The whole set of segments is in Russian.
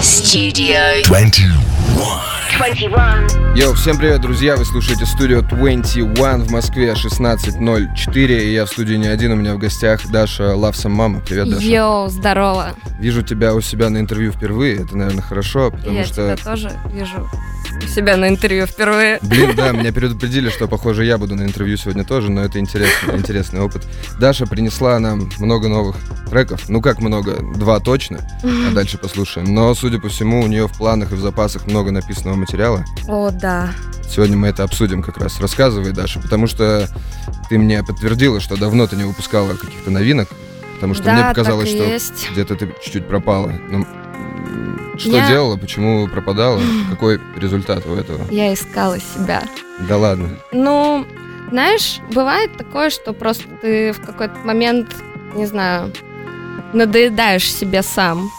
Studio 21. 21. Йоу, всем привет, друзья! Вы слушаете студию 21 в Москве 16.04. И я в студии не один, у меня в гостях Даша Love Some Mama. Привет, Даша. Йоу, здорово. Вижу тебя у себя на интервью впервые. Это, наверное, хорошо, потому Я что... тебя тоже вижу у себя на интервью впервые. Блин, да, меня предупредили, что, похоже, я буду на интервью сегодня тоже, но это интересный, интересный опыт. Даша принесла нам много новых треков. Ну, как много? Два точно, а дальше послушаем. Но, судя по всему, у нее в планах и в запасах много написанного материала. О, да. Сегодня мы это обсудим как раз. Рассказывай, Даша, потому что ты мне подтвердила, что давно ты не выпускала каких-то новинок, потому что да, мне показалось, что есть. где-то ты чуть-чуть пропала. Ну, м, что Я- делала, почему пропадала, какой результат у этого? Я искала себя. Да ладно. Ну, знаешь, бывает такое, что просто ты в какой-то момент, не знаю, надоедаешь себе сам.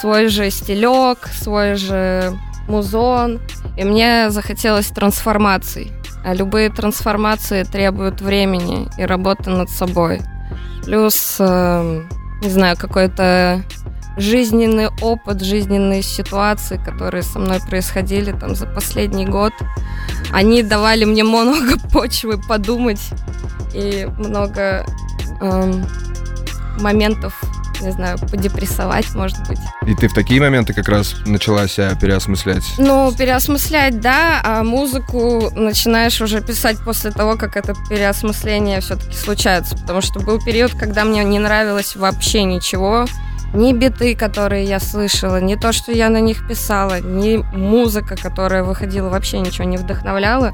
Свой же стилек, свой же музон. И мне захотелось трансформаций. А любые трансформации требуют времени и работы над собой. Плюс, эм, не знаю, какой-то жизненный опыт, жизненные ситуации, которые со мной происходили там за последний год, они давали мне много почвы подумать и много эм, моментов, не знаю, подепрессовать, может быть. И ты в такие моменты как раз начала себя переосмыслять. Ну, переосмыслять, да, а музыку начинаешь уже писать после того, как это переосмысление все-таки случается. Потому что был период, когда мне не нравилось вообще ничего. Ни биты, которые я слышала, ни то, что я на них писала, ни музыка, которая выходила, вообще ничего не вдохновляла.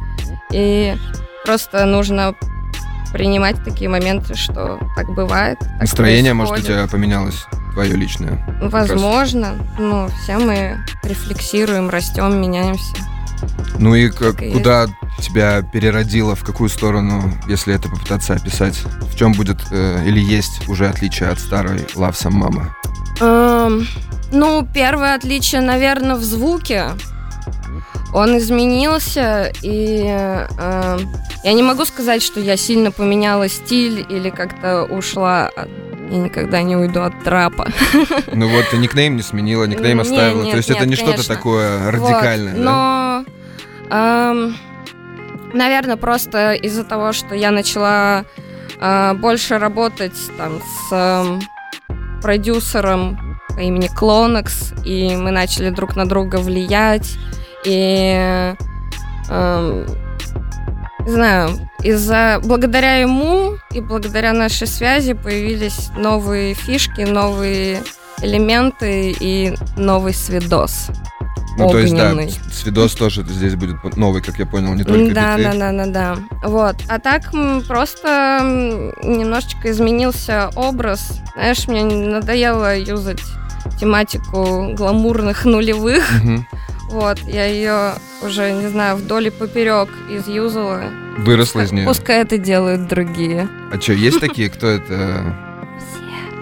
И просто нужно принимать такие моменты, что так бывает. так Настроение, может, у происходит. тебя поменялось, твое личное. Возможно. Ну, все мы рефлексируем, растем, меняемся. Ну и к- Так и куда тебя переродило, в какую сторону, если это попытаться описать? В чем будет э, или есть уже отличие от старой Love Some Mama? Эм, ну, первое отличие, наверное, в звуке. Он изменился, и эм, я не могу сказать, что я сильно поменяла стиль или как-то ушла от... Я никогда не уйду от трапа. Ну вот ты никнейм не сменила, никнейм Не, оставила. нет, То есть это нет, не что-то такое радикальное, Вот, да? Но, эм, наверное, просто из-за того, что я начала э, больше работать там с эм, продюсером по имени Клонекс, и мы начали друг на друга влиять, и эм, не знаю, из-за благодаря ему и благодаря нашей связи появились новые фишки, новые элементы и новый свидос. Ну то есть да, свидос тоже здесь будет новый, как я понял, не только да, биты. да, да, да, да. Вот. А так просто немножечко изменился образ. Знаешь, мне надоело юзать тематику гламурных нулевых. Мгм. Вот, я ее уже, не знаю, вдоль и поперек изюзала. Выросла из нее. Пускай это делают другие. А что, есть такие, кто это?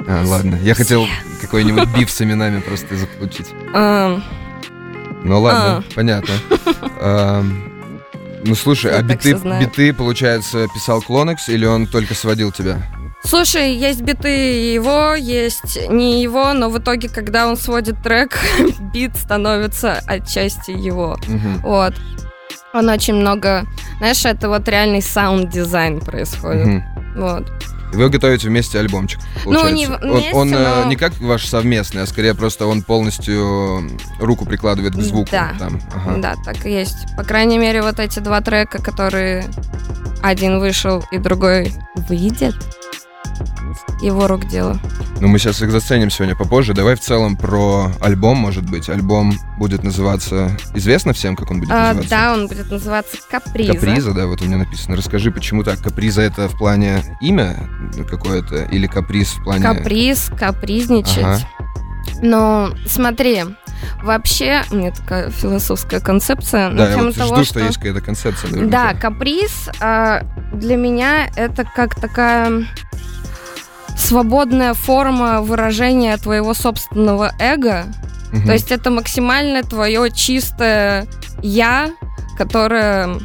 А, ладно, я хотел какой-нибудь биф с именами просто заполучить. Эм, Ну ладно, А. понятно. Ам, Ну слушай, а биты, биты, получается, писал Клонекс или он только сводил тебя? Слушай, есть биты его, есть не его, но в итоге, когда он сводит трек, бит становится отчасти его. Мгм. Вот. Он очень много... Знаешь, это вот реальный саунд-дизайн происходит. Мгм. Вот. Вы готовите вместе альбомчик, Ну, получается. не он вместе, он, э, но- не как ваш совместный, а скорее просто он полностью руку прикладывает к звуку. Да. Там. Ага. Да, так и есть. По крайней мере, вот эти два трека, которые один вышел и другой выйдет, его рук дело. Ну, мы сейчас их заценим сегодня попозже. Давай в целом про альбом, может быть. Альбом будет называться... Известно всем, как он будет А, называться? да, он будет называться Каприза. Каприза, да, вот у меня написано. Расскажи, почему так? Каприза это в плане имя какое-то или каприз в плане... Каприз, капризничать. Ага. Но смотри, вообще, у меня такая философская концепция Да, я вот того, жду, что... есть какая-то концепция. Да, наверняка. каприз а, для меня это как такая свободная форма выражения твоего собственного эго. Мгм. То есть это максимально твое чистое я, которое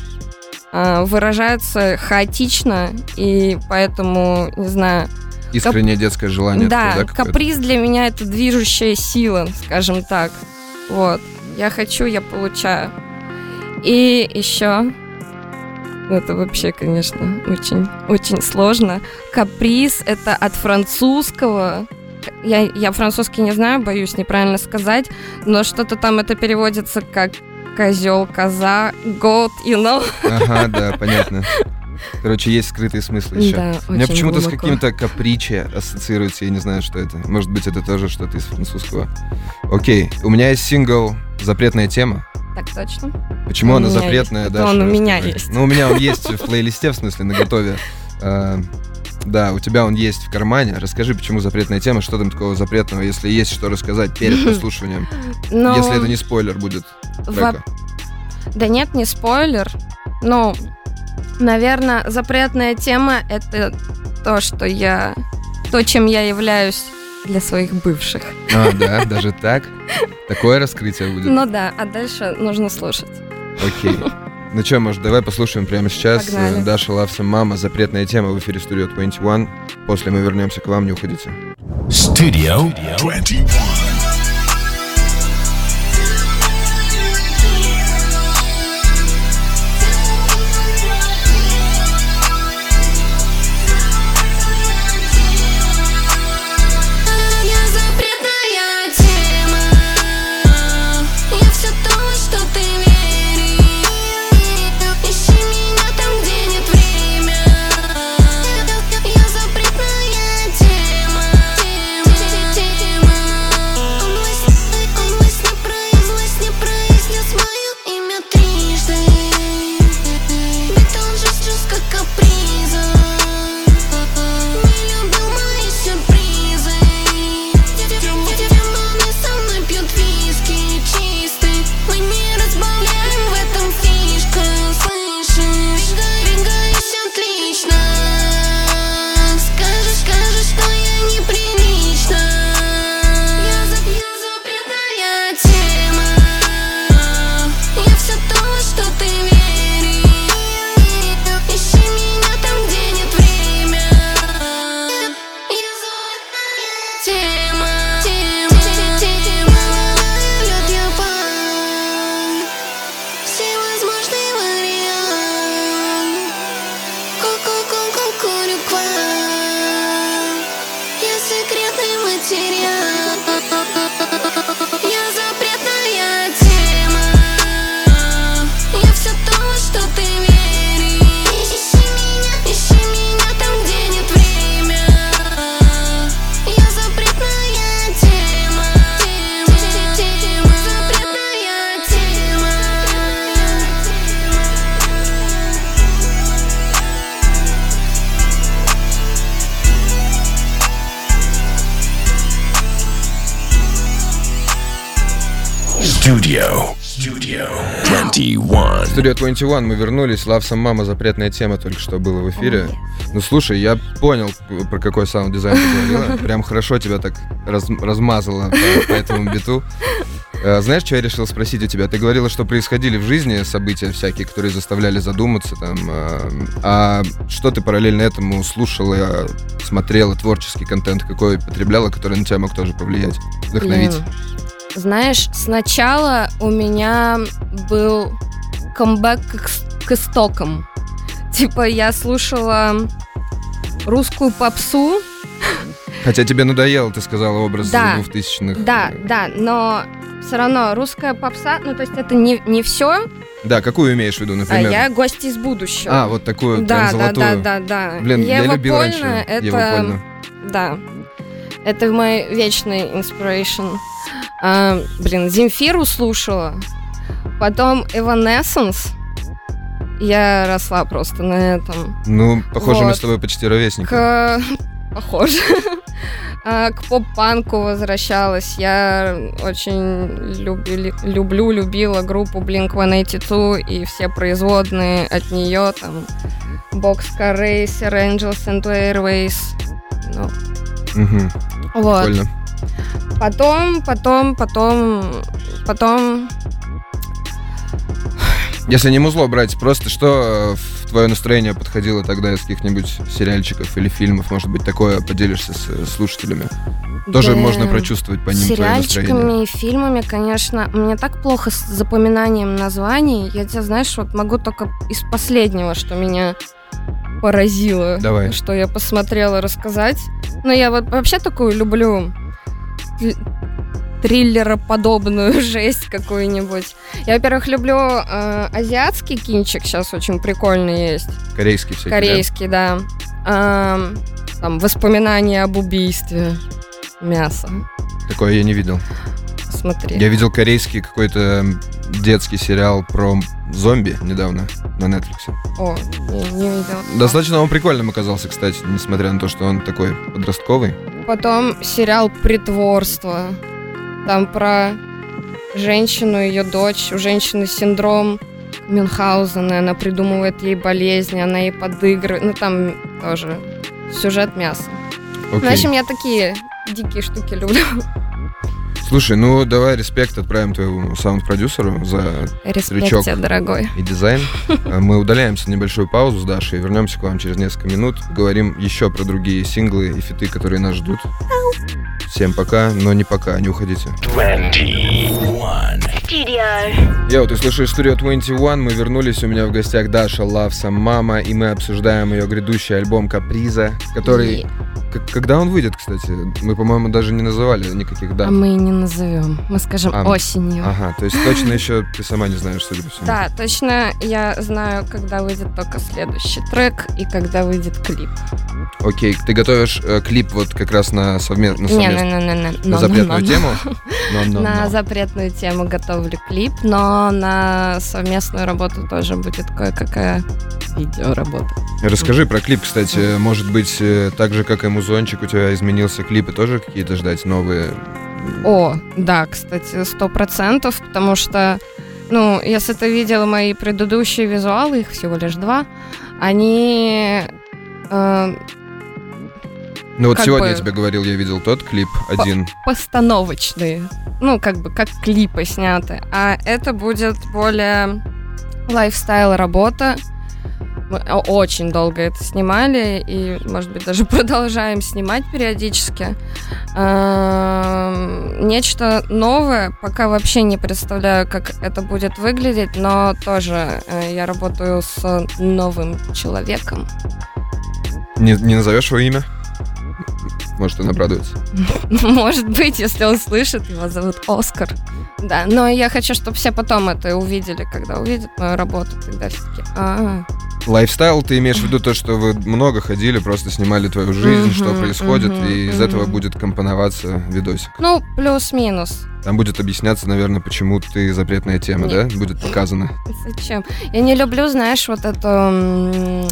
а, выражается хаотично, и поэтому, не знаю, Искреннее детское желание. да, какое-то? каприз для меня это движущая сила, скажем так. Вот. Я хочу, я получаю. И еще это вообще, конечно, очень, очень сложно. Каприз — это от французского. Я, я французский не знаю, боюсь неправильно сказать, но что-то там это переводится как козел, коза, goat, you know? Ага, да, понятно. Короче, есть скрытые смыслы еще. Да, У меня почему-то с каким-то каприче ассоциируется, я не знаю, что это. Может быть, это тоже что-то из французского. Окей, у меня есть сингл «Запретная тема». Так точно. Почему У она запретная, есть. да? Это он у меня есть. Ну, у меня он есть в плейлисте, в смысле, на готове. А, Да, у тебя он есть в кармане. Расскажи, почему запретная тема, что там такого запретного, если есть что рассказать перед прослушиванием. Но Если это не спойлер будет во-. Да нет, не спойлер. Ну, наверное, запретная тема — это то, что я... То, чем я являюсь для своих бывших. А, да, даже так? Такое раскрытие будет? Ну да, а дальше нужно слушать. Окей. Ну что, может, давай послушаем прямо сейчас. Погнали. Э, Даша Лавса Мама, запретная тема в эфире Studio 21. После мы вернемся к вам, не уходите. Studio 21. Studio 21, мы вернулись. Love Some Mama, запретная тема только что было в эфире. О, Ну слушай, я понял, про какой саунд-дизайн ты говорила. Прям хорошо тебя так раз- размазало по, по этому биту. Э, Знаешь, что я решил спросить у тебя? Ты говорила, что происходили в жизни события всякие, которые заставляли задуматься там. э, А что ты параллельно этому слушала, смотрела, творческий контент какой потребляла, который на тебя мог тоже повлиять, вдохновить? Блин. Знаешь, сначала у меня был камбэк к, к истокам. Типа я слушала русскую попсу, Хотя тебе надоело, ты сказала, образ Да. двухтысячных. да, да, но все равно русская попса, ну то есть это не, не все, Да, какую имеешь в виду, а например? я гости из будущего. А, вот такую да, прям да, золотую. да, да, да. Блин, я Ева любил раньше Польна это, Еву Польну. да, это мой вечный inspiration. А, блин, Земфиру слушала, потом Evanescence. Я росла просто на этом. Ну, похоже, мы Вот. с тобой почти ровесники. К... Похоже. А, К поп-панку возвращалась. Я очень люби- люблю, любила группу Blink-182 и все производные от нее, там, Boxcar Racer, Angels and Airways. Ну, Мгм, вот. Прикольно. Потом, потом, потом, потом... Если не музло брать, просто что э, в твое настроение подходило тогда из каких-нибудь сериальчиков или фильмов? Может быть, такое поделишься с э, слушателями? Тоже Да. можно прочувствовать по ним. Сериальчиками и фильмами, конечно, мне так плохо с запоминанием названий. Я тебя, знаешь, вот могу только из последнего, что меня поразило, Давай. что я посмотрела, рассказать. Но я вот вообще такую люблю триллероподобную жесть какую-нибудь. Я, во-первых, люблю э, азиатский кинчик, сейчас очень прикольный есть. Корейский всякий, да? Корейский, да. Ам, там воспоминания об убийстве. Мясо. Такое я не видел. Смотри. Я видел корейский какой-то детский сериал про зомби недавно на Netflix. О, не, видела. Достаточно он прикольным оказался, кстати, несмотря на то, что он такой подростковый. Потом сериал «Притворство». Там про женщину, ее дочь. У женщины синдром Мюнхгаузена. Она придумывает ей болезни, она ей подыгрывает. Ну, там тоже сюжет мяса. Окей. В общем, я такие дикие штуки люблю. Слушай, ну давай респект отправим твоему саунд-продюсеру за Респект тебе, дорогой. и дизайн. Мы удаляемся на небольшую паузу с Дашей и вернемся к вам через несколько минут. Говорим еще про другие синглы и фиты, которые нас ждут. Всем пока, но не пока, не уходите. 21. Йоу, ты слушаешь Studio 21, мы вернулись, у меня в гостях Даша Some Mama, и мы обсуждаем ее грядущий альбом Каприза, который... Когда он выйдет, кстати? Мы, по-моему, даже не называли никаких дат. А мы не назовем. Мы скажем А, осенью. Ага, то есть точно еще ты сама не знаешь, судя по всему. Да, точно я знаю, когда выйдет только следующий трек и когда выйдет клип. Окей, ты готовишь э, клип вот как раз на, совме... на, Не, не, не, не, не. на запретную тему? На запретную тему готовлю клип, но на совместную работу тоже будет кое-какая видеоработа. Расскажи про клип, кстати. Может быть, э, так же, как и музончик, у тебя изменился клип, и тоже какие-то ждать новые? О, да, кстати, сто процентов, потому что, ну, если ты видела мои предыдущие визуалы, их всего лишь два, они э, Ну вот сегодня бы- я тебе говорил, я видел тот клип один. постановочные, ну, как бы, как клипы сняты. А это будет более лайфстайл работа. Мы очень долго это снимали и, может быть, даже продолжаем снимать периодически. Эм, Нечто новое, пока вообще не представляю, как это будет выглядеть, но тоже э, я работаю с новым человеком. Не, не назовешь его имя? Может, он обрадуется. Может быть, если он слышит, его зовут Оскар. Да, но я хочу, чтобы все потом это увидели, когда увидят мою работу, тогда все таки а, Лайфстайл, ты имеешь в виду то, что вы много ходили, просто снимали твою жизнь, Мгм, что происходит, мгм, и из мгм. этого будет компоноваться видосик. Ну, плюс-минус. Там будет объясняться, наверное, почему ты запретная тема, Нет. да? Будет показано. Зачем? Я не люблю, знаешь, вот это...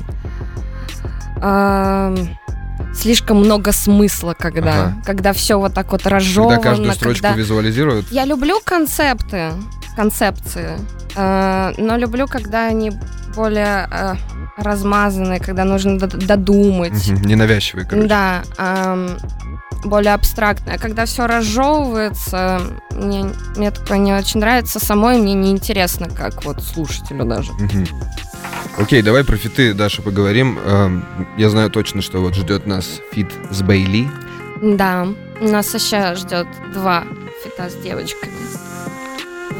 слишком много смысла, когда, Ага. когда все вот так вот разжевано. Когда каждую строчку когда- визуализируют. Я люблю концепты, концепции, э, но люблю, когда они более э, размазанные, когда нужно додумать. Ненавязчивые, короче. Да, ам, более абстрактное. А когда все разжевывается, мне, мне такое не очень нравится. Самой мне не интересно, как вот слушателю даже. Мгм. Окей, давай про фиты, Даша, поговорим. Эм, Я знаю точно, что вот ждет нас фит с Бейли. Да, нас еще ждет два фита с девочками.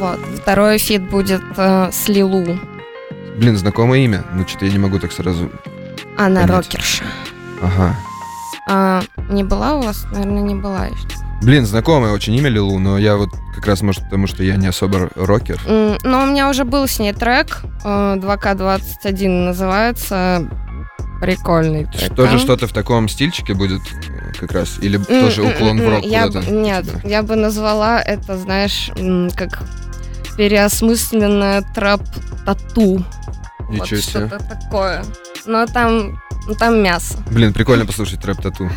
Вот. Второй фит будет э, с Лилу. Блин, знакомое имя. Ну, что-то я не могу так сразу. Она Понять. рокерша. Ага. А, не была у вас? Наверное, не была еще. Блин, знакомое очень имя Лилу, но я вот как раз, может, потому что я не особо рокер. Но у меня уже был с ней трек. э, 2К21 называется. Прикольный трек. Тоже что-то в таком стильчике будет э, как раз? Или тоже уклон в рок я Нет, туда? я бы назвала это, знаешь, как переосмысленное трэп-тату. Вот Ничего себе. что-то такое. Но там, ну, там мясо. Блин, прикольно послушать трэп-тату.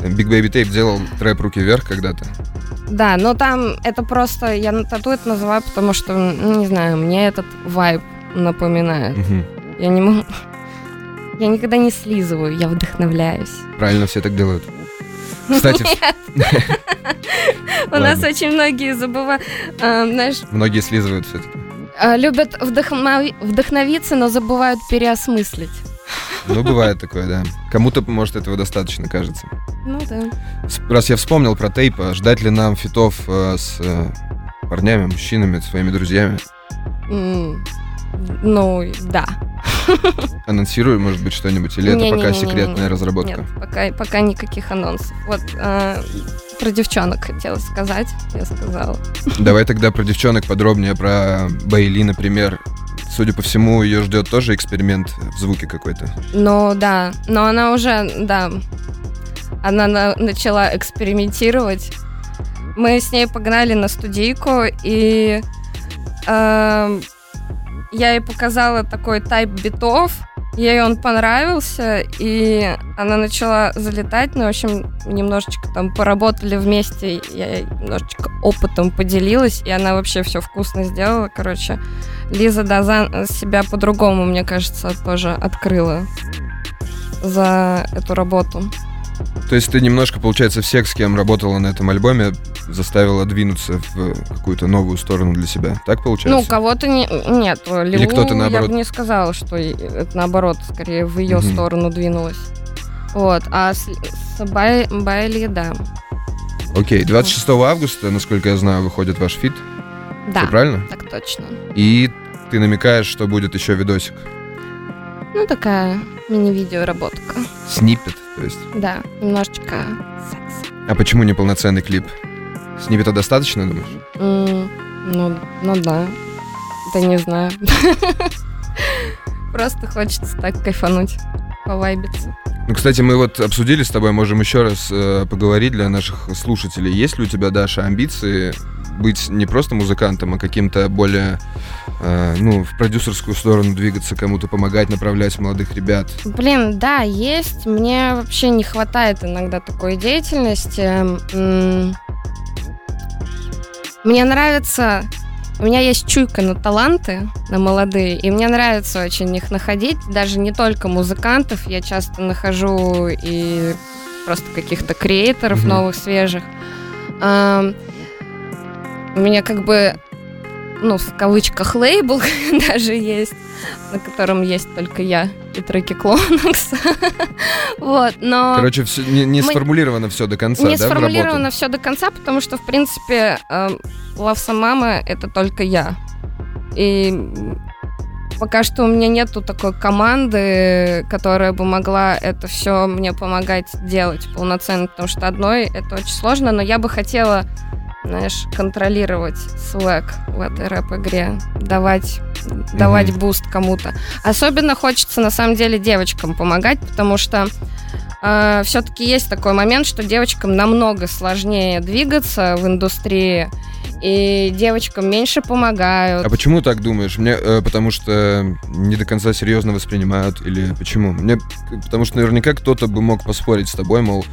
Big Baby Tape делал трэп «Руки вверх» когда-то. Да, но там это просто, я на тату это называю, потому что, ну, не знаю, мне этот вайб напоминает. Я не могу... Я никогда не слизываю, я вдохновляюсь. Правильно, все так делают. Кстати, У нас очень многие забывают, а, многие слизывают все-таки. А, Любят вдохнови- вдохновиться, но забывают переосмыслить. Ну, бывает такое, да. Кому-то, может, этого достаточно, кажется. Ну да. Раз я вспомнил про тейп, а ждать ли нам фитов э, с э, парнями, мужчинами, своими друзьями? М, Ну, да. Анонсируй, может быть, что-нибудь, или это пока секретная разработка? Нет, пока, пока никаких анонсов. Вот э, про девчонок хотела сказать, я сказала. Давай тогда про девчонок подробнее, про Бейли, например. Судя по всему, ее ждет тоже эксперимент в звуке какой-то. Ну да, но она уже, да, она на- начала экспериментировать. Мы с ней погнали на студийку, и эм, я ей показала такой тайп битов, ей он понравился, и она начала залетать, ну, в общем, немножечко там поработали вместе, я немножечко опытом поделилась, и она вообще все вкусно сделала, короче. Лиза Дазан себя по-другому, мне кажется, тоже открыла за эту работу. То есть ты немножко, получается, всех, с кем работала на этом альбоме, заставила двинуться в какую-то новую сторону для себя. Так Ну, получается? кого-то не... Нет, Лилу кто-то я наоборот? бы не сказала, что это наоборот, скорее в ее Мгм. сторону двинулась. Вот, а с, с Бай- Байли, да. Окей, 26 августа, насколько я знаю, выходит ваш фит. Да, Всё правильно? так точно. И ты намекаешь, что будет еще видосик. Ну, такая мини-видео работка. То есть. Да, немножечко секса. А почему не полноценный клип? Сниппета достаточно, думаешь? М, ну, ну да. Да не знаю. Просто хочется так кайфануть, повайбиться. Ну, кстати, мы вот обсудили с тобой, можем еще раз э, поговорить для наших слушателей. Есть ли у тебя, Даша, амбиции быть не просто музыкантом, а каким-то более, э, ну, в продюсерскую сторону двигаться, кому-то помогать, направлять молодых ребят? Блин, да, есть. Мне вообще не хватает иногда такой деятельности. Мне нравится... У меня есть чуйка на таланты, на молодые, и мне нравится очень их находить. Даже не только музыкантов, я часто нахожу и просто каких-то креаторов Мгм. новых, свежих. У меня как бы, ну, в кавычках, лейбл даже есть, на котором есть только я и треки Клонакс. Вот, но... Короче, всё- не, не мы- сформулировано все до конца, не да, сформулировано все до конца, потому что, в принципе, эм, Лавса Мама — это только я. И пока что у меня нету такой команды, которая бы могла это все мне помогать делать полноценно, потому что одной это очень сложно, но я бы хотела, знаешь, контролировать swag в этой рэп-игре, давать, давать буст кому-то. Особенно хочется, на самом деле, девочкам помогать, потому что все-таки есть такой момент, что девочкам намного сложнее двигаться в индустрии, и девочкам меньше помогают. А почему так думаешь? Мне, э, потому что не до конца серьезно воспринимают или почему? Мне, потому что наверняка кто-то бы мог поспорить с тобой, мол,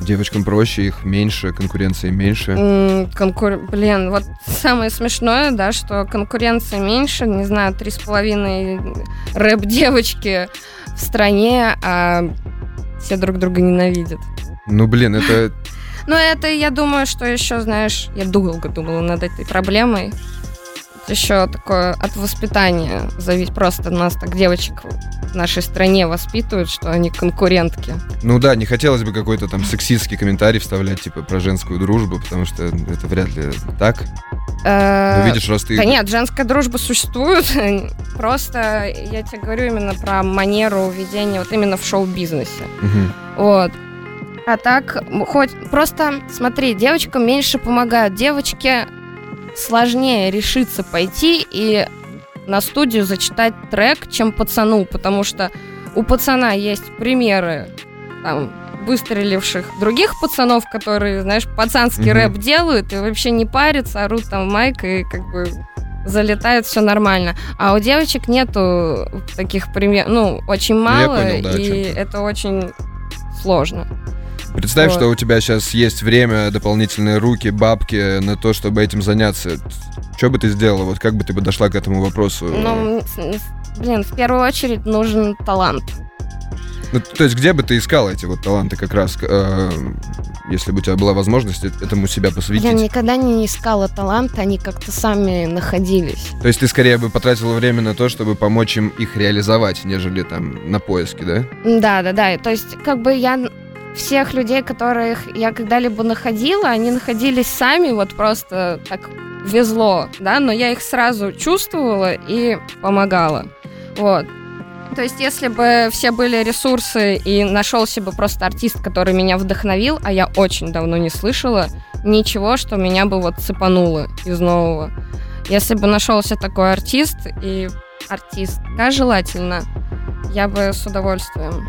девочкам проще, их меньше, конкуренции меньше. Конкур- Блин, вот самое смешное, да, что конкуренция меньше, не знаю, три с половиной рэп-девочки в стране, а все друг друга ненавидят. Ну, блин, это... Но это, я думаю, что еще, знаешь, я долго думала над этой проблемой. Еще такое от воспитания зависит. Просто нас так девочек в нашей стране воспитывают, что они конкурентки. Ну да, не хотелось бы какой-то там сексистский комментарий вставлять, типа, про женскую дружбу, потому что это вряд ли так. Э, Ну, видишь, раз ты... Да нет, женская дружба существует. Просто я тебе говорю именно про манеру ведения вот именно в шоу-бизнесе. Вот. А так, хоть просто смотри, девочкам меньше помогают. Девочке сложнее решиться пойти и на студию зачитать трек, чем пацану, потому что у пацана есть примеры там выстреливших других пацанов, которые, знаешь, пацанский Мгм. рэп делают и вообще не парятся, орут там майк и как бы залетает все нормально. А у девочек нету таких примеров, ну, очень я мало, понял, да, и это очень сложно. Представь, Вот. что у тебя сейчас есть время, дополнительные руки, бабки на то, чтобы этим заняться. Что бы ты сделала? Вот как бы ты подошла к этому вопросу? Ну, блин, в первую очередь нужен талант. Ну, то есть где бы ты искал эти вот таланты как раз, э, если бы у тебя была возможность э- этому себя посвятить? Я никогда не искала таланты, они как-то сами находились. То есть ты скорее бы потратила время на то, чтобы помочь им их реализовать, нежели там на поиски, да? Да, да, да. То есть, как бы я всех людей, которых я когда-либо находила, они находились сами, вот просто так везло, да, но я их сразу чувствовала и помогала. Вот. То есть, если бы все были ресурсы и нашелся бы просто артист, который меня вдохновил, а я очень давно не слышала ничего, что меня бы вот цепануло из нового. Если бы нашелся такой артист и артистка желательно, я бы с удовольствием.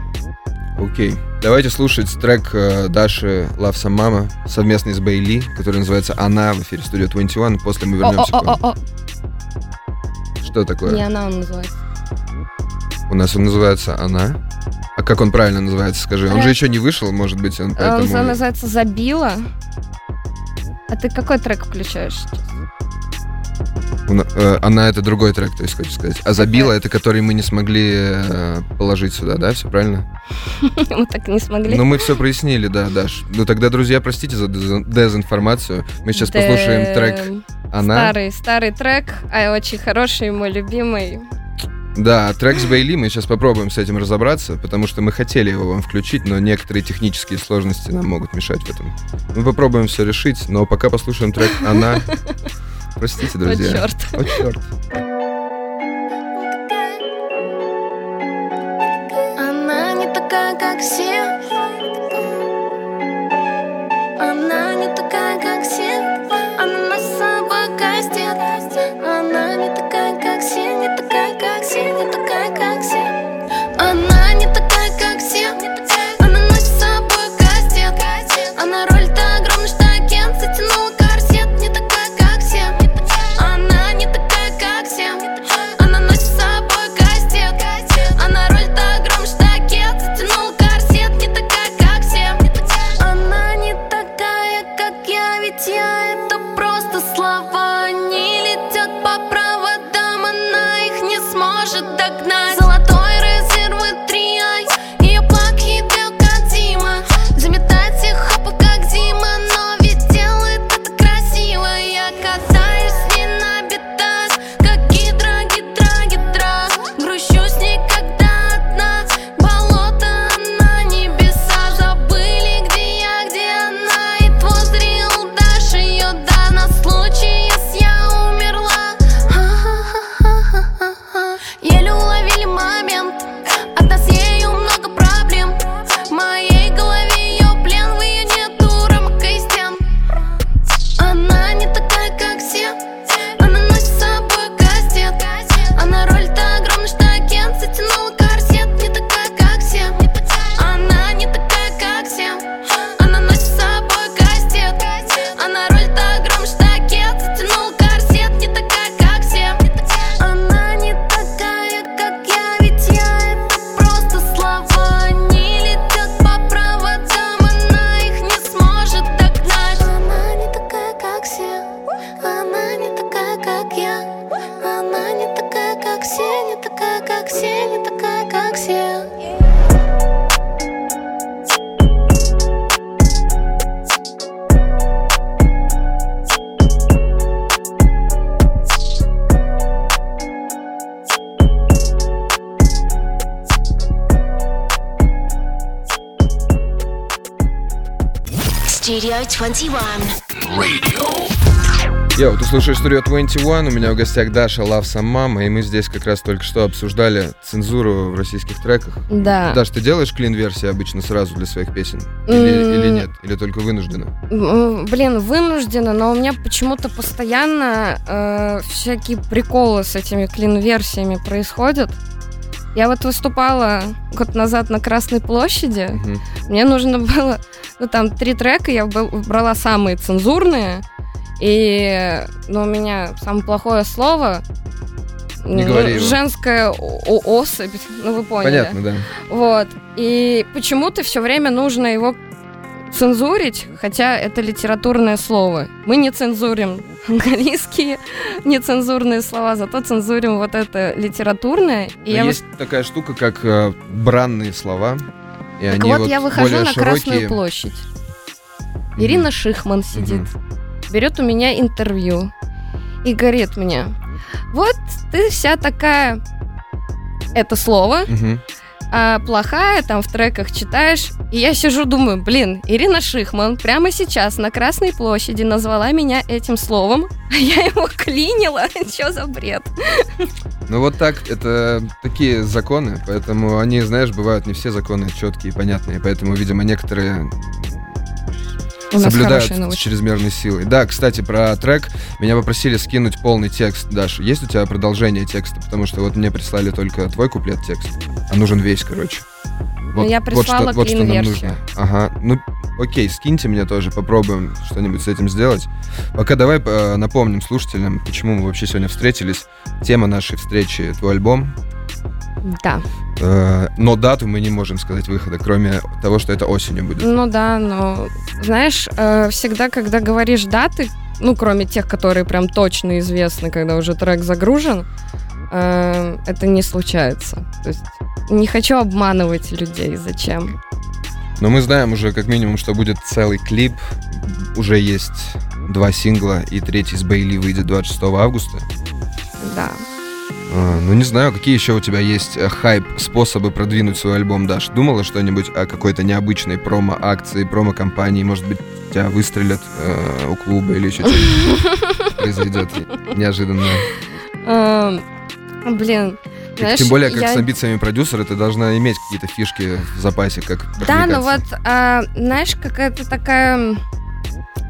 Окей. Давайте слушать трек э, Даши Love Some Mama совместный с Бейли, который называется «Она» в эфире студии 21. После мы вернемся к вам. Что такое? не она он называется. У нас он называется «Она». А как он правильно называется, скажи? Он же еще не вышел, может быть, он Он поэтому... называется «Забила». А ты какой трек включаешь сейчас? У на- э, Она это другой трек, то есть хочешь сказать. А забила это который мы не смогли э, положить сюда, да? Все правильно? Мы так не смогли. Ну, мы все прояснили, да, Даш. Ну тогда, друзья, простите за дез- дезинформацию. Мы сейчас послушаем трек. Она. Старый, старый трек, а очень хороший, мой любимый. Да, трек с Бейли, мы сейчас попробуем с этим разобраться, потому что мы хотели его вам включить, но некоторые технические сложности нам могут мешать в этом. Мы попробуем все решить, но пока послушаем трек «Она». Простите, друзья. О, черт. О, черт. Она не такая, как все. Она не такая, как все. Слушаешь Studio 21, у меня в гостях Даша Love Some Mama, и мы здесь как раз только что обсуждали цензуру в российских треках. Да. Даш, ты делаешь клин-версии обычно сразу для своих песен? Или, М. или нет? Или только вынуждена? Блин, вынуждена, но у меня почему-то постоянно э, всякие приколы с этими клин-версиями происходят. Я вот выступала год назад на Красной площади. Мгм. Мне нужно было, ну там три трека, я брала самые цензурные, и, ну, у меня самое плохое слово. Не ну, говори его. Женская особь, ну вы поняли. Понятно, да. Вот. И почему-то все время нужно его цензурить, хотя это литературное слово. Мы не цензурим английские нецензурные слова, зато цензурим вот это литературное. И Но я есть такая штука, как э, бранные слова. И Так они вот, я выхожу на широкие. Красную площадь. Ирина Шихман сидит, берет у меня интервью и говорит мне, вот ты вся такая, это слово, а, плохая, там в треках читаешь. И я сижу, думаю, блин, Ирина Шихман прямо сейчас на Красной площади назвала меня этим словом, а я его клинила. Что за бред? Ну вот так, это такие законы, поэтому они, знаешь, бывают не все законы четкие и понятные, поэтому, видимо, некоторые У соблюдают с чрезмерной силой. Да, кстати, про трек меня попросили скинуть полный текст. Даш, есть у тебя продолжение текста? Потому что вот мне прислали только твой куплет текст, а нужен весь, короче. Ну, я прислала вот что нам клин-версию. нужно. Ага, ну окей, скиньте мне тоже, попробуем что-нибудь с этим сделать. Пока давай э, напомним слушателям, почему мы вообще сегодня встретились. Тема нашей встречи — твой альбом. Да. Э, но дату мы не можем сказать выхода, кроме того, что это осенью будет. Ну да, но знаешь, э, всегда, когда говоришь даты, ну, кроме тех, которые прям точно известны, когда уже трек загружен, э, это не случается. То есть не хочу обманывать людей. Зачем? Но мы знаем уже как минимум, что будет целый клип. Уже есть два сингла, и третий с Бейли выйдет 26 августа. Да. А, ну, не знаю, какие еще у тебя есть э, хайп, способы продвинуть свой альбом, Даш? Думала что-нибудь о какой-то необычной промо-акции, промо-компании? Может быть, тебя выстрелят э, у клуба или еще что-нибудь произойдет неожиданно? Эм, Блин, знаешь, Тем более, как я- с амбициями продюсера, ты должна иметь какие-то фишки в запасе, как Да, но вот, а, знаешь, какая-то такая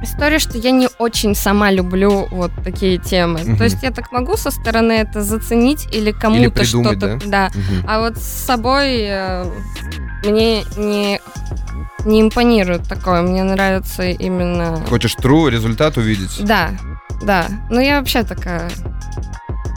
история, что я не очень сама люблю вот такие темы. Мгм. То есть я так могу со стороны это заценить или кому-то что-то... Да. Мгм. А вот с собой э, мне не, не импонирует такое. Мне нравится именно... Хочешь true результат увидеть? Да, да. Ну я вообще такая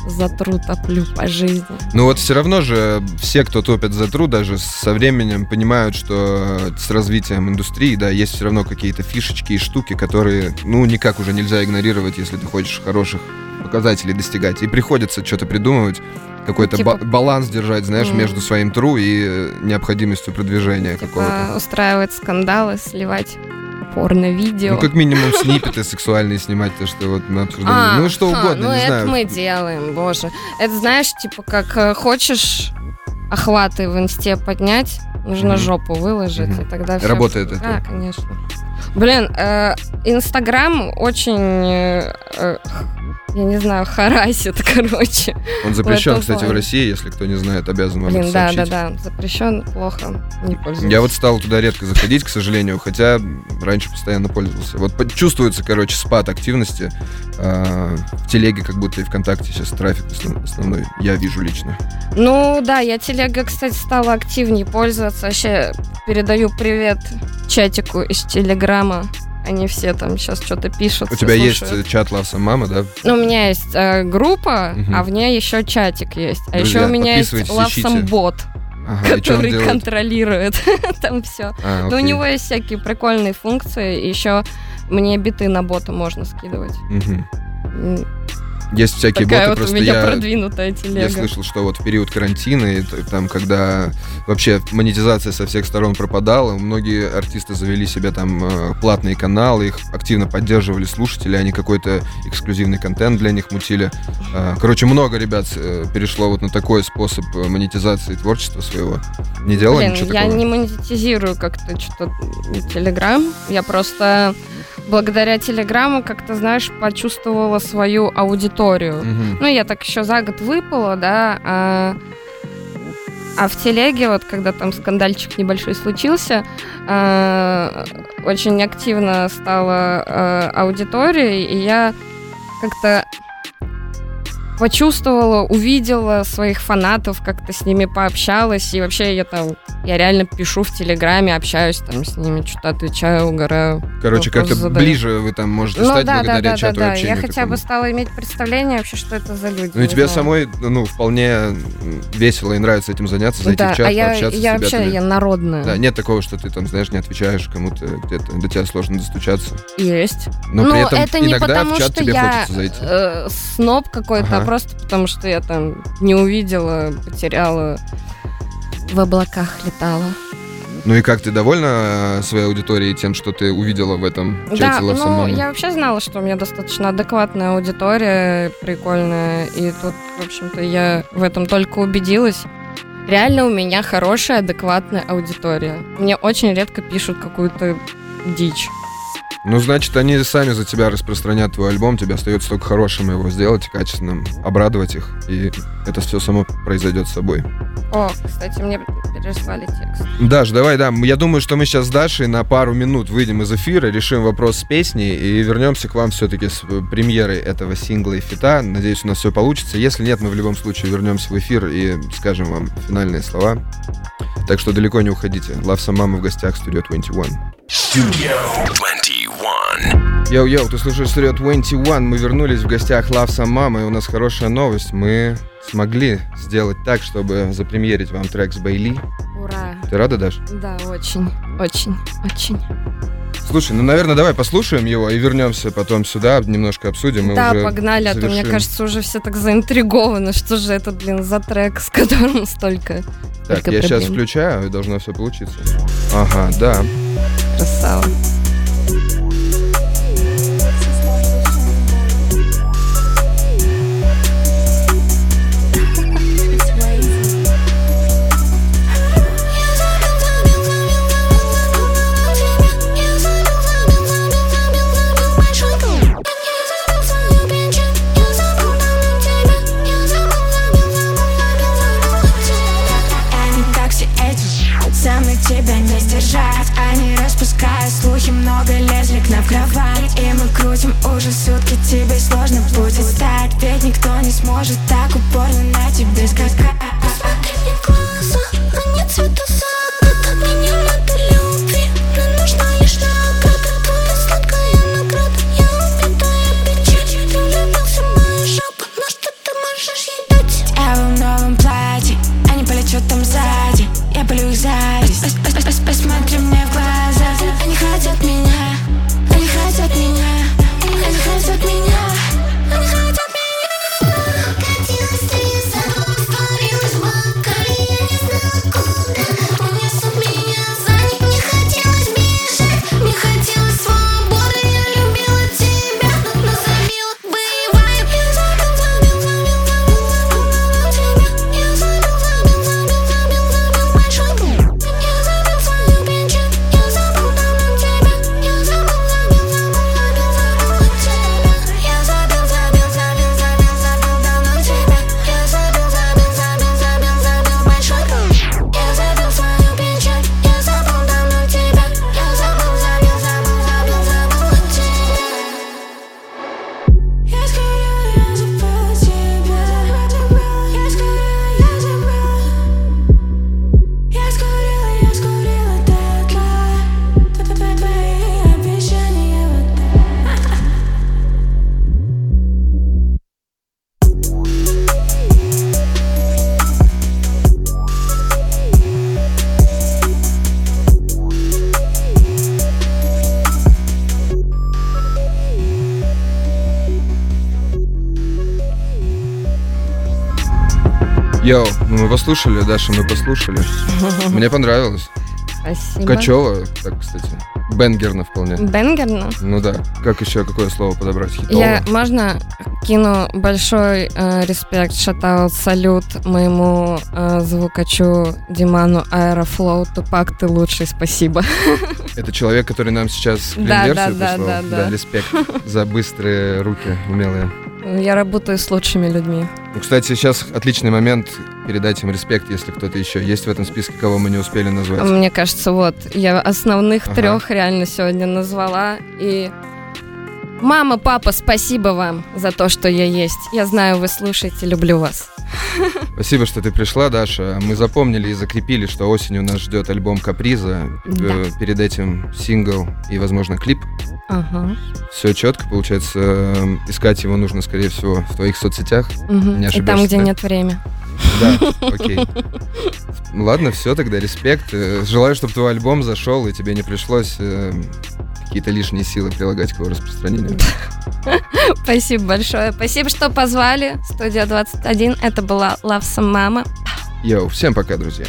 за тру топлю по жизни. Ну вот все равно же все, кто топят за труд, даже со временем понимают, что с развитием индустрии, да, есть все равно какие-то фишечки и штуки, которые, ну, никак уже нельзя игнорировать, если ты хочешь хороших показателей достигать. И приходится что-то придумывать, какой-то Типа- ба- баланс держать, знаешь, Мгм. между своим тру и э, необходимостью продвижения какого-то. Типа, устраивать скандалы, сливать порно-видео. Ну, как минимум, снипеты сексуальные снимать, то, что вот мы обсуждали. А, ну, что угодно, ну не это знаю. мы делаем, боже. Это знаешь, типа, как э, хочешь охваты в инсте поднять, нужно Мгм. жопу выложить, Мгм. и тогда всё- Работает это. Да, конечно. Блин, э, Инстаграм очень, э, э, я не знаю, харасит, короче. Он запрещен, кстати, в плане. России, если кто не знает, обязан вам Блин, это да, да, сообщить. да, запрещен, плохо, не пользуюсь. Я вот стал туда редко заходить, к сожалению, хотя раньше постоянно пользовался. Вот чувствуется, короче, спад активности. А, в телеге как будто и ВКонтакте сейчас трафик основ- основной я вижу лично. Ну да, я телега, кстати, стала активнее пользоваться. Вообще передаю привет чатику из Телеграма. Они все там сейчас что-то пишут. У тебя есть слушают. э, чат Лавса Мама, да? Ну, у меня есть э, группа, Мгм. а в ней еще чатик есть. А Друзья, еще у меня есть. Love Bot, Ага, который контролирует там все. А, Но у окей. него есть всякие прикольные функции. Еще мне биты на бота можно скидывать. Мгм. Есть всякие Такая боты, вот у просто меня я, продвинутая телега. я слышал, что вот в период карантина, и там, когда вообще монетизация со всех сторон пропадала, многие артисты завели себе там э, платные каналы, их активно поддерживали слушатели, они какой-то эксклюзивный контент для них мутили. А, Короче, много ребят э, перешло вот на такой способ э, монетизации творчества своего. Не делала Блин, ничего я такого? не монетизирую как-то что-то Телеграм. Я просто благодаря Телеграму как-то, знаешь, почувствовала свою аудиторию. Мгм. Ну, я так еще за год выпала, да, а, а в телеге, вот когда там скандальчик небольшой случился, а, очень активно стала а, аудитория, и я как-то почувствовала, увидела своих фанатов, как-то с ними пообщалась. И вообще я там, я реально пишу в Телеграме, общаюсь там с ними, что-то отвечаю, угораю. Короче, как-то задаю. ближе вы там можете Ну стать да, да, благодаря да, да, чату да. общения Я хотя такому. бы стала иметь представление вообще, что это за люди. Ну и тебе знаю. самой, ну, вполне весело и нравится этим заняться, зайти да, в чат, а я, пообщаться я с вообще, ребятами. я народная. Да, нет такого, что ты там, знаешь, не отвечаешь кому-то где-то, до тебя сложно достучаться. Есть. Но ну, при этом это не иногда потому, в чат что тебе я хочется зайти. э, сноб какой-то, Ага. Просто потому, что я там не увидела, потеряла, в облаках летала. Ну и как ты довольна э, своей аудиторией тем, что ты увидела в этом чате да, Love ну, я вообще знала, что у меня достаточно адекватная аудитория, прикольная, и тут, в общем-то, я в этом только убедилась. Реально у меня хорошая, адекватная аудитория. Мне очень редко пишут какую-то дичь. Ну, значит, они сами за тебя распространят твой альбом, тебе остается только хорошим его сделать, качественным, обрадовать их, и это все само произойдет с собой. О, кстати, мне переслали текст. Даш, давай, да, я думаю, что мы сейчас с Дашей на пару минут выйдем из эфира, решим вопрос с песней и вернемся к вам все-таки с э, премьерой этого сингла и фита. Надеюсь, у нас все получится. Если нет, мы в любом случае вернемся в эфир и скажем вам финальные слова. Так что далеко не уходите. Love Some Mama в гостях Studio 21. Studio 21. Йоу-йоу, ты слушаешь Studio 21. Мы вернулись в гостях Love Some Mama, и у нас хорошая новость. Мы смогли сделать так, чтобы запремьерить вам трек с Бейли. Ура. Ты рада, Даш? Да, очень, очень, очень. Слушай, ну, наверное, давай послушаем его и вернемся потом сюда, немножко обсудим. и да, уже погнали, а то, мне завершим. кажется, уже все так заинтригованы. Что же это, блин, за трек, с которым столько Так, я сейчас проблем. включаю, и должно все получиться. Ага, да. красава. Тебя не сдержать. Они распускают слухи Много лезли к нам в кровать. И мы крутим уже сутки Тебе сложно будет стать Ведь никто не сможет так упорно на тебе скакать. Посмотри мне в глаза, они цвета заката Мне не послушали, Даша, мы послушали. Мне понравилось. Спасибо. Качёво, так, кстати. Бенгерно вполне. Бенгерно. Ну да. Как еще, какое слово подобрать? Хитово? Я, можно, кину большой э, респект, shout-out, салют моему э, звукачу Диману Aeroflow. Тупак, ты лучший, спасибо. Это человек, который нам сейчас Да, да, да, прислал? да, да. респект за быстрые руки умелые. Я работаю с лучшими людьми. Ну, кстати, сейчас отличный момент передать им респект, если кто-то еще есть в этом списке, кого мы не успели назвать. Мне кажется, вот, я основных Ага. трех реально сегодня назвала, и Мама, папа, спасибо вам за то, что я есть. Я знаю, вы слушаете, люблю вас. Спасибо, что ты пришла, Даша. Мы запомнили и закрепили, что осенью нас ждет альбом Каприза. Да. Э, Перед этим сингл и, возможно, клип. Ага. Все четко, получается. э, Искать его нужно, скорее всего, в твоих соцсетях. Мгм. Не И там, где да? нет времени. Да, окей. Ладно, все, тогда респект. Э, Желаю, чтобы твой альбом зашел, и тебе не пришлось какие-то лишние силы прилагать к его распространению. Спасибо большое. Спасибо, что позвали. Студия 21. Это была Love Some Mama. Йоу, всем пока, друзья.